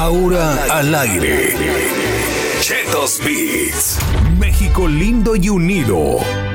Ahora al aire. Chetos Beats. México lindo y unido.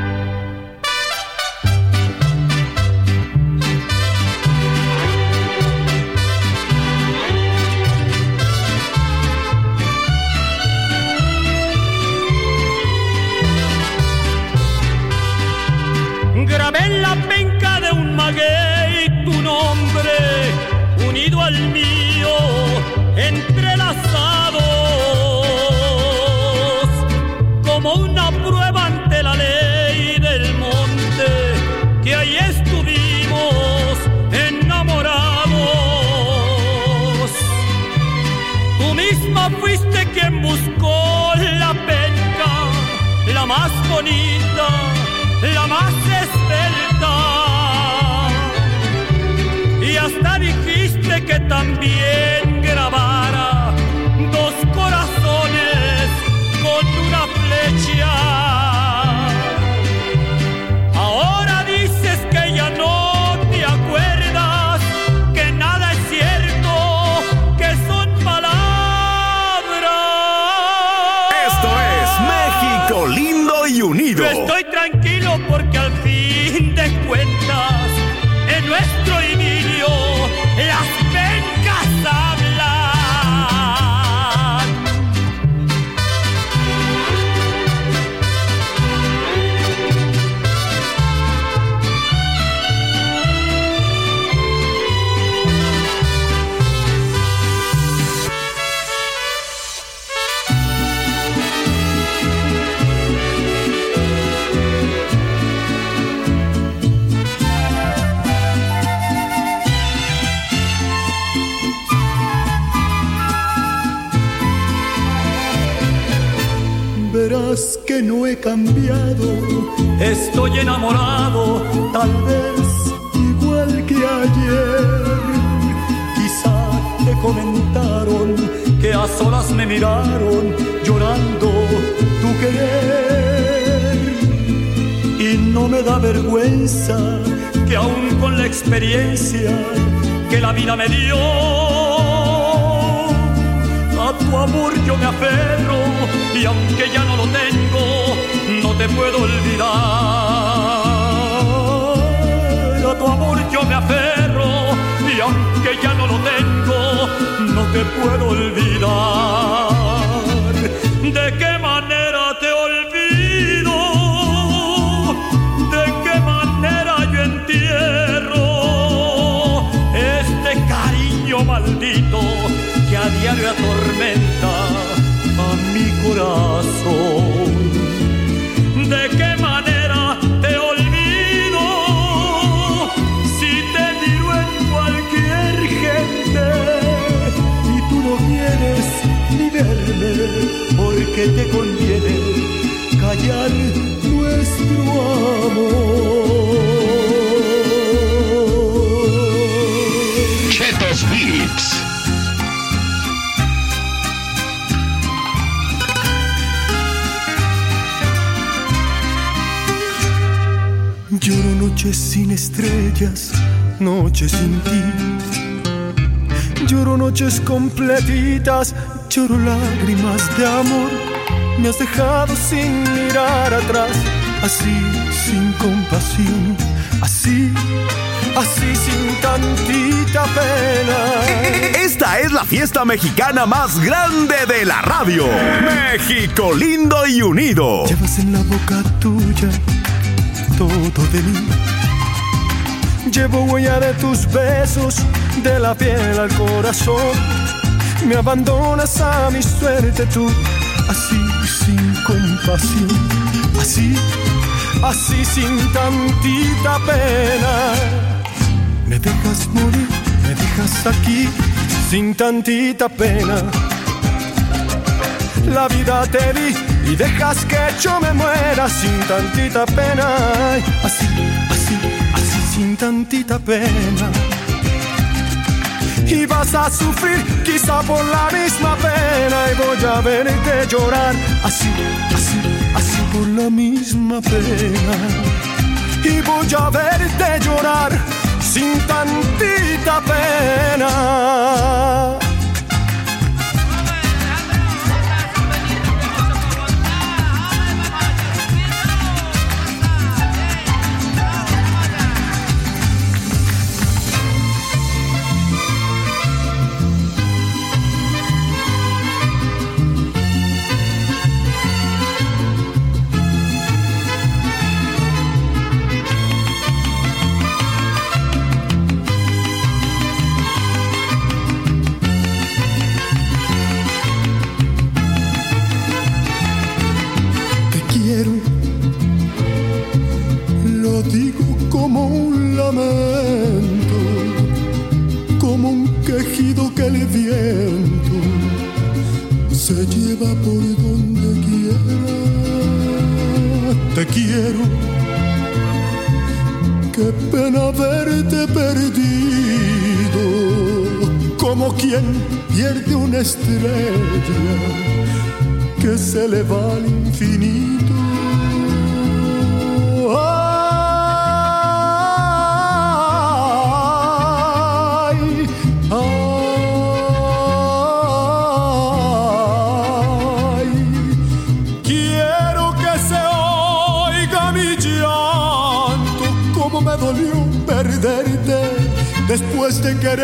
Como una prueba ante la ley del monte que ahí estuvimos enamorados. Tú misma fuiste quien buscó la penca, la más bonita, la más esbelta. Y hasta dijiste que también estoy tranquilo porque al fin de cuentas, en nuestro que no he cambiado, Estoy enamorado, tal vez igual que ayer. quizá te comentaron que a solas me miraron llorando Tu querer y no me da vergüenza que aún con la experiencia que la vida me dio a tu amor yo me aferro y aunque ya no lo tengo te puedo olvidar. A tu amor yo me aferro y aunque ya no lo tengo no te puedo olvidar. De qué manera te olvido de qué manera yo entierro este cariño maldito que a diario atormenta a mi corazón. Te conviene callar nuestro amor. Chetos Beats. Lloro noches sin estrellas, noches sin ti. Lloro noches completitas, lloro lágrimas de amor. Me has dejado sin mirar atrás, así sin compasión, así, así sin tantita pena. Esta es la fiesta mexicana más grande de la radio. México lindo y unido. Llevas en la boca tuya todo de mí. Llevo huella de tus besos, de la piel al corazón. Me abandonas a mi suerte tú, así sin compasión, así, así sin tantita pena. Me dejas morir, me dejas aquí, sin tantita pena. La vida te di y dejas que yo me muera sin tantita pena. Así, así, así sin tantita pena. Y vas a sufrir quizá por la misma pena y voy a verte llorar así, así, así por la misma pena. Y voy a verte llorar sin tantita pena. Perdido, como quien pierde una estrella que se le va al infinito.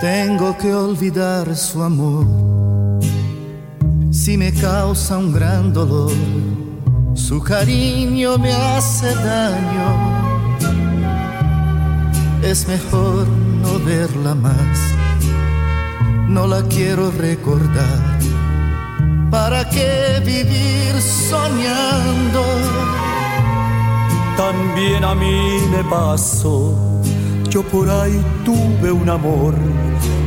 Tengo que olvidar su amor. Si me causa un gran dolor su cariño me hace daño. Es mejor no verla más. No la quiero recordar. ¿Para qué vivir soñando? También a mí me pasó. Yo por ahí tuve un amor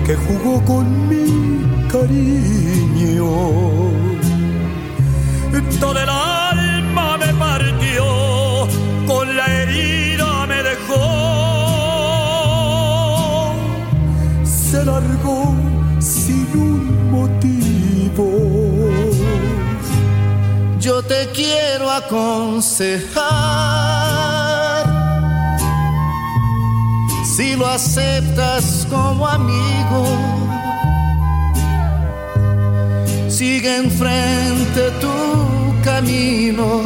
que jugó con mi cariño. Todo el largó sin un motivo. Yo te quiero aconsejar, si lo aceptas como amigo, sigue enfrente tu camino.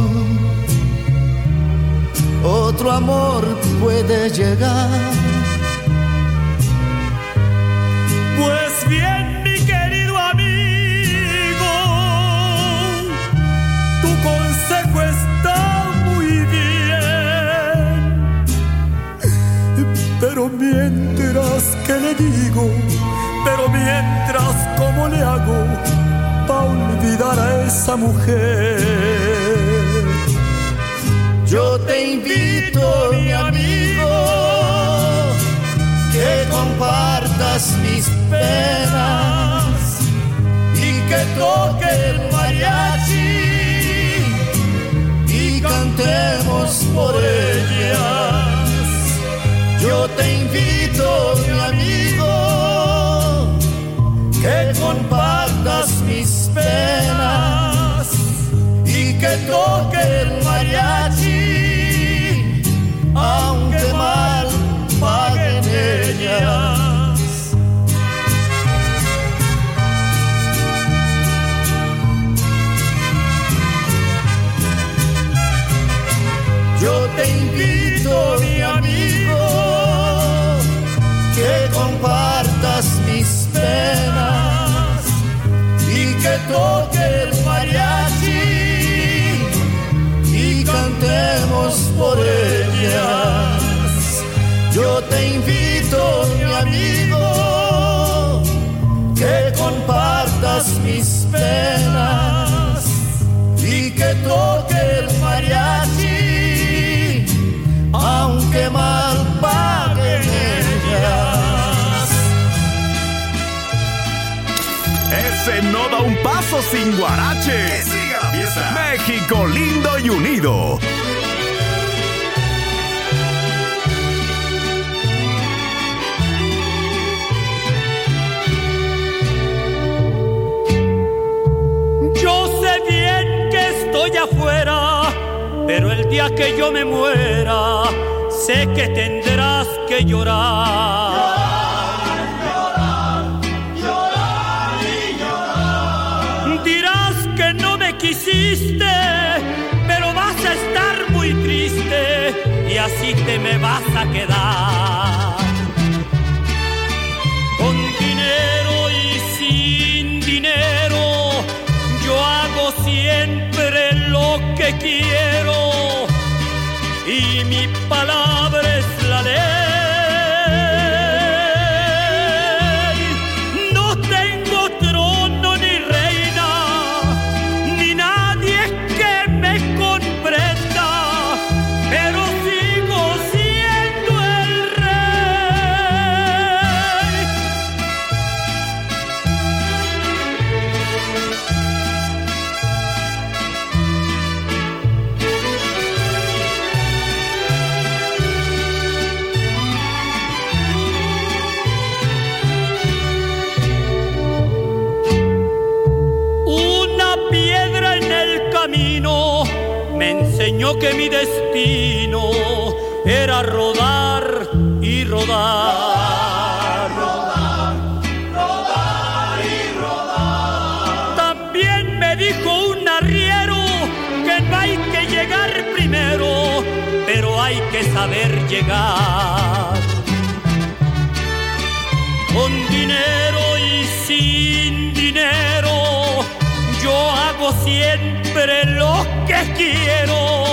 Otro amor puede llegar Mientras que le digo, pero mientras cómo le hago para olvidar a esa mujer. Yo te invito, mi amigo que compartas mis penas y que toque el mariachi y cantemos por ellas. Yo te invito, mi amigo, que compartas mis penas y que toque el mariachi, por ellas. Yo te invito, mi amigo, que compartas mis penas y que toque el mariachi, aunque mal paguen ellas. Ese no da un paso sin guarache. México lindo y unido. Pero el día que yo me muera, sé que tendrás que llorar. Llorar, llorar, llorar. Dirás que no me quisiste, pero vas a estar muy triste y así te me vas a quedar. Que quiero que mi destino era rodar y rodar. Rodar, rodar y rodar. También me dijo un arriero que no hay que llegar primero, pero hay que saber llegar. Siempre lo que quiero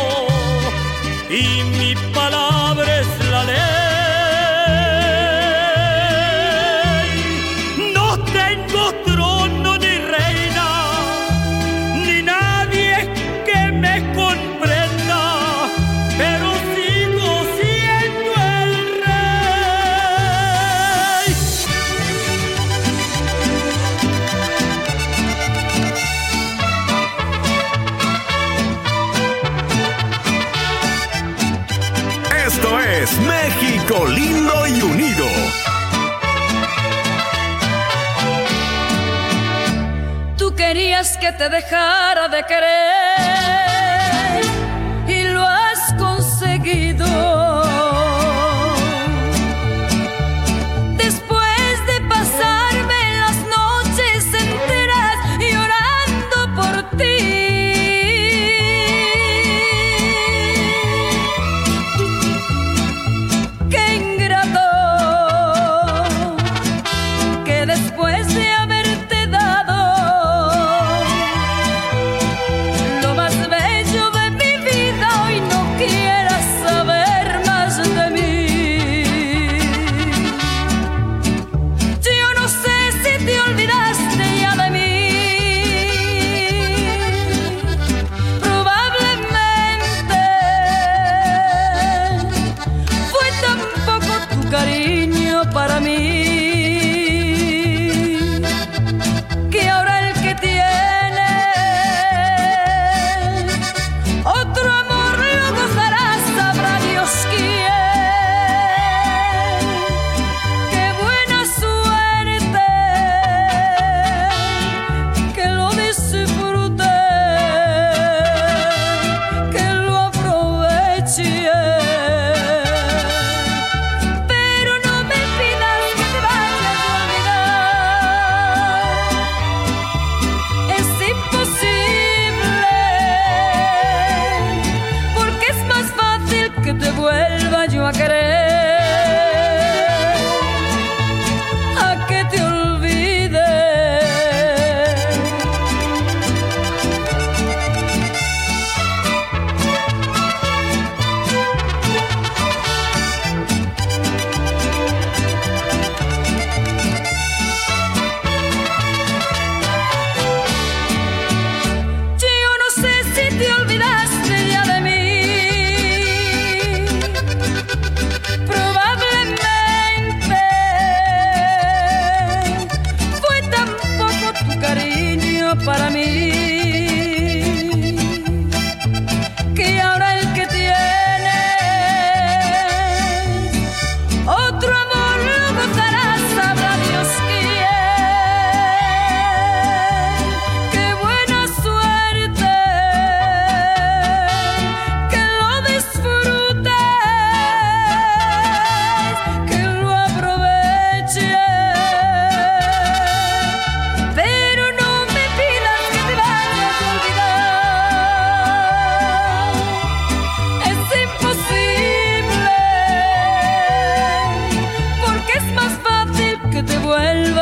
Que te dejara de querer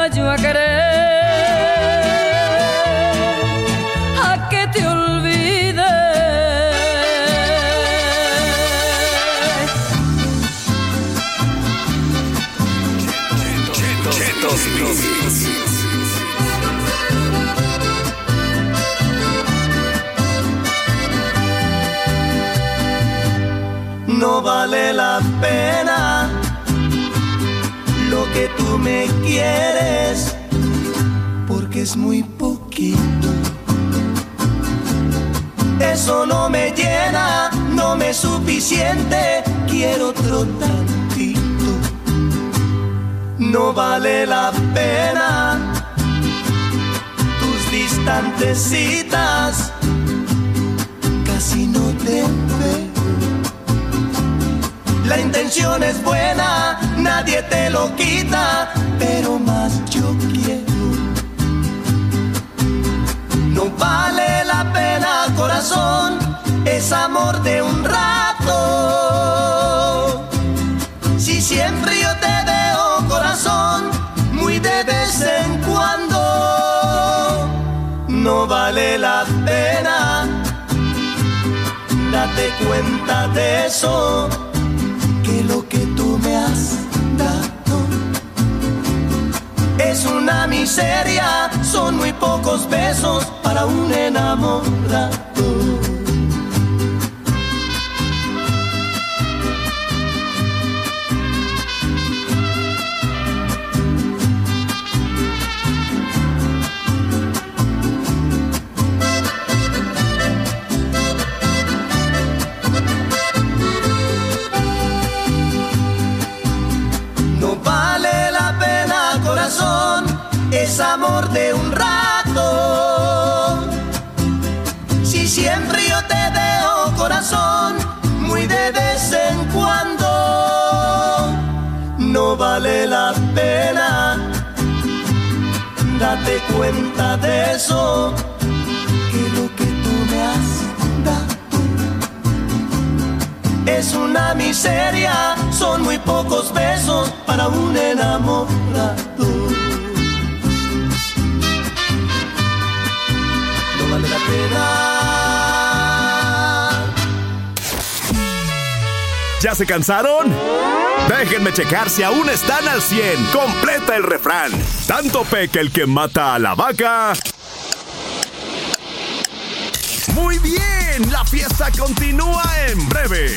yo a querer, a que te olvide. No vale la pena que tú me quieres, porque es muy poquito. Eso no me llena, no me es suficiente, quiero otro tantito. No vale la pena tus distantes citas, casi no te. La intención es buena, nadie te lo quita, pero más yo quiero. No vale la pena, corazón, es amor de un rato. Si siempre yo te veo, corazón, muy de vez en cuando, no vale la pena. Date cuenta de eso, miseria, son muy pocos besos para un enamorado. De un rato. Si siempre yo te veo, corazón, muy de vez en cuando, no vale la pena. Date cuenta de eso, que lo que tú me has dado es una miseria, son muy pocos besos para un enamorado. ¿Ya se cansaron? Déjenme checar si aún están al 100. Completa el refrán. Tanto peca el que mata a la vaca. Muy bien, la fiesta continúa en breve.